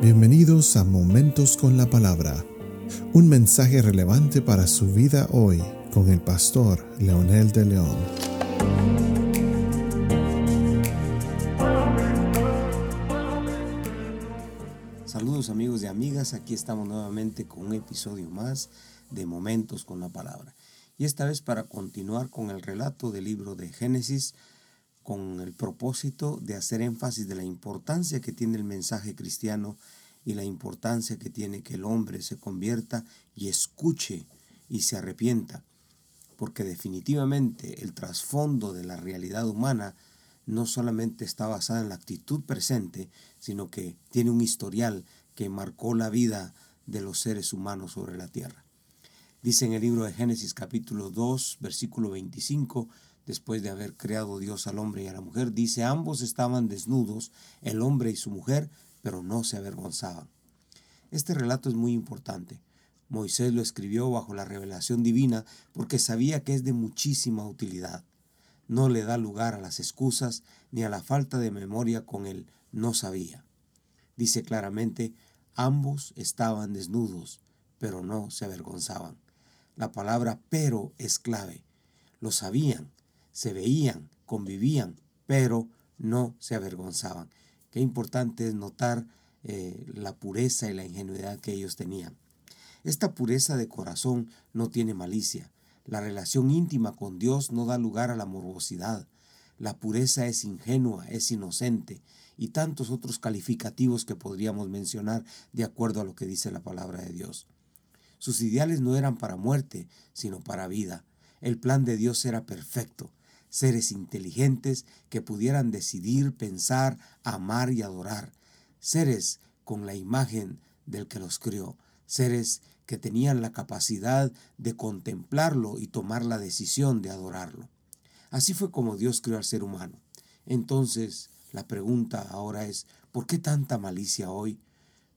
Bienvenidos a Momentos con la Palabra, un mensaje relevante para su vida hoy con el pastor Leonel de León. Saludos amigos y amigas, aquí estamos nuevamente con un episodio más de Momentos con la Palabra. Y esta vez para continuar con el relato del libro de Génesis, con el propósito de hacer énfasis de la importancia que tiene el mensaje cristiano y la importancia que tiene que el hombre se convierta y escuche y se arrepienta, porque definitivamente el trasfondo de la realidad humana no solamente está basada en la actitud presente, sino que tiene un historial que marcó la vida de los seres humanos sobre la tierra. Dice en el libro de Génesis capítulo 2, versículo 25, después de haber creado Dios al hombre y a la mujer, dice, ambos estaban desnudos, el hombre y su mujer, pero no se avergonzaban. Este relato es muy importante. Moisés lo escribió bajo la revelación divina porque sabía que es de muchísima utilidad. No le da lugar a las excusas ni a la falta de memoria con él no sabía. Dice claramente, ambos estaban desnudos, pero no se avergonzaban. La palabra pero es clave. Lo sabían, se veían, convivían, pero no se avergonzaban. Qué importante es notar eh, la pureza y la ingenuidad que ellos tenían. Esta pureza de corazón no tiene malicia. La relación íntima con Dios no da lugar a la morbosidad. La pureza es ingenua, es inocente y tantos otros calificativos que podríamos mencionar de acuerdo a lo que dice la palabra de Dios. Sus ideales no eran para muerte, sino para vida. El plan de Dios era perfecto seres inteligentes que pudieran decidir, pensar, amar y adorar, seres con la imagen del que los crió, seres que tenían la capacidad de contemplarlo y tomar la decisión de adorarlo. Así fue como Dios creó al ser humano. Entonces, la pregunta ahora es, ¿por qué tanta malicia hoy?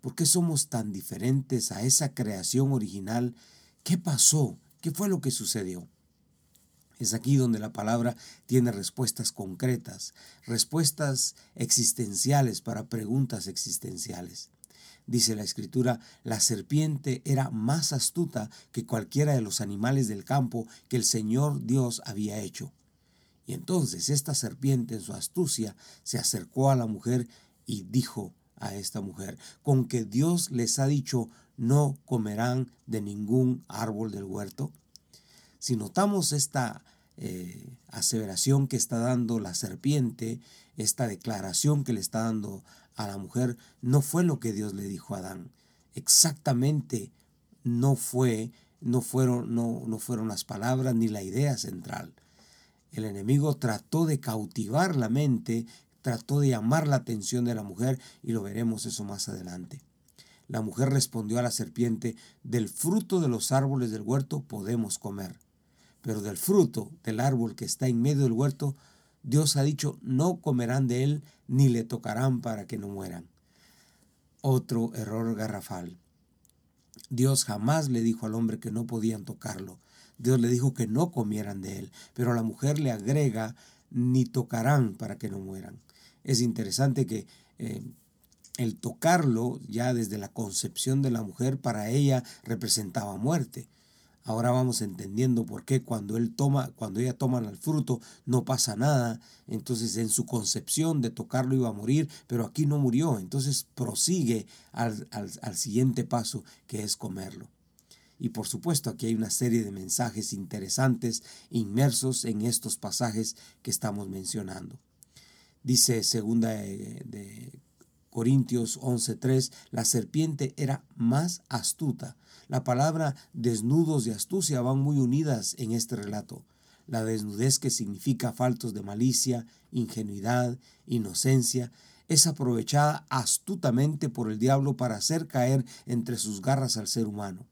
¿Por qué somos tan diferentes a esa creación original? ¿Qué pasó? ¿Qué fue lo que sucedió? Es aquí donde la palabra tiene respuestas concretas, respuestas existenciales para preguntas existenciales. Dice la escritura, la serpiente era más astuta que cualquiera de los animales del campo que el Señor Dios había hecho. Y entonces esta serpiente en su astucia se acercó a la mujer y dijo a esta mujer, con que Dios les ha dicho, no comerán de ningún árbol del huerto. Si notamos esta eh, aseveración que está dando la serpiente, esta declaración que le está dando a la mujer, no fue lo que Dios le dijo a Adán. Exactamente no fue, no fueron, no, no fueron las palabras ni la idea central. El enemigo trató de cautivar la mente, trató de llamar la atención de la mujer y lo veremos eso más adelante. La mujer respondió a la serpiente, del fruto de los árboles del huerto podemos comer pero del fruto del árbol que está en medio del huerto, Dios ha dicho, no comerán de él ni le tocarán para que no mueran. Otro error garrafal. Dios jamás le dijo al hombre que no podían tocarlo. Dios le dijo que no comieran de él, pero a la mujer le agrega, ni tocarán para que no mueran. Es interesante que eh, el tocarlo ya desde la concepción de la mujer para ella representaba muerte. Ahora vamos entendiendo por qué cuando él toma, cuando ella toma el fruto, no pasa nada. Entonces, en su concepción de tocarlo iba a morir, pero aquí no murió. Entonces prosigue al, al siguiente paso, que es comerlo. Y por supuesto, aquí hay una serie de mensajes interesantes inmersos en estos pasajes que estamos mencionando. Dice segunda de Corintios 11:3, la serpiente era más astuta. La palabra desnudos de astucia van muy unidas en este relato. La desnudez que significa faltos de malicia, ingenuidad, inocencia, es aprovechada astutamente por el diablo para hacer caer entre sus garras al ser humano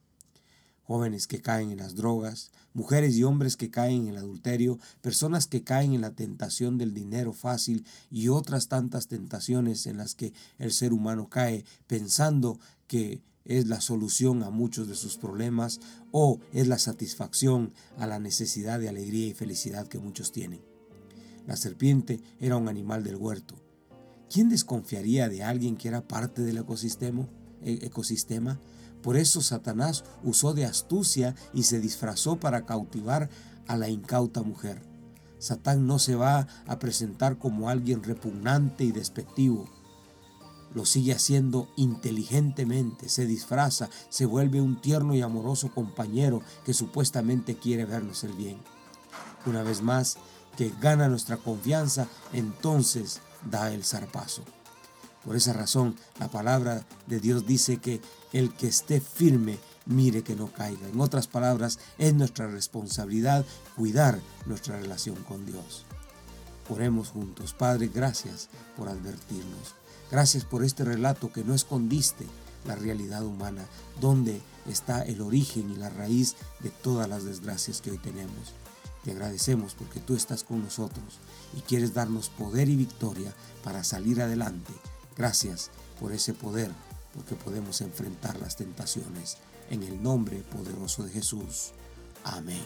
jóvenes que caen en las drogas, mujeres y hombres que caen en el adulterio, personas que caen en la tentación del dinero fácil y otras tantas tentaciones en las que el ser humano cae pensando que es la solución a muchos de sus problemas o es la satisfacción a la necesidad de alegría y felicidad que muchos tienen. La serpiente era un animal del huerto. ¿Quién desconfiaría de alguien que era parte del ecosistema? E, ecosistema? Por eso Satanás usó de astucia y se disfrazó para cautivar a la incauta mujer. Satán no se va a presentar como alguien repugnante y despectivo. Lo sigue haciendo inteligentemente, se disfraza, se vuelve un tierno y amoroso compañero que supuestamente quiere vernos el bien. Una vez más, que gana nuestra confianza, entonces da el zarpazo. Por esa razón, la palabra de Dios dice que el que esté firme, mire que no caiga. En otras palabras, es nuestra responsabilidad cuidar nuestra relación con Dios. Oremos juntos. Padre, gracias por advertirnos. Gracias por este relato que no escondiste la realidad humana, donde está el origen y la raíz de todas las desgracias que hoy tenemos. Te agradecemos porque tú estás con nosotros y quieres darnos poder y victoria para salir adelante. Gracias por ese poder, porque podemos enfrentar las tentaciones. En el nombre poderoso de Jesús. Amén.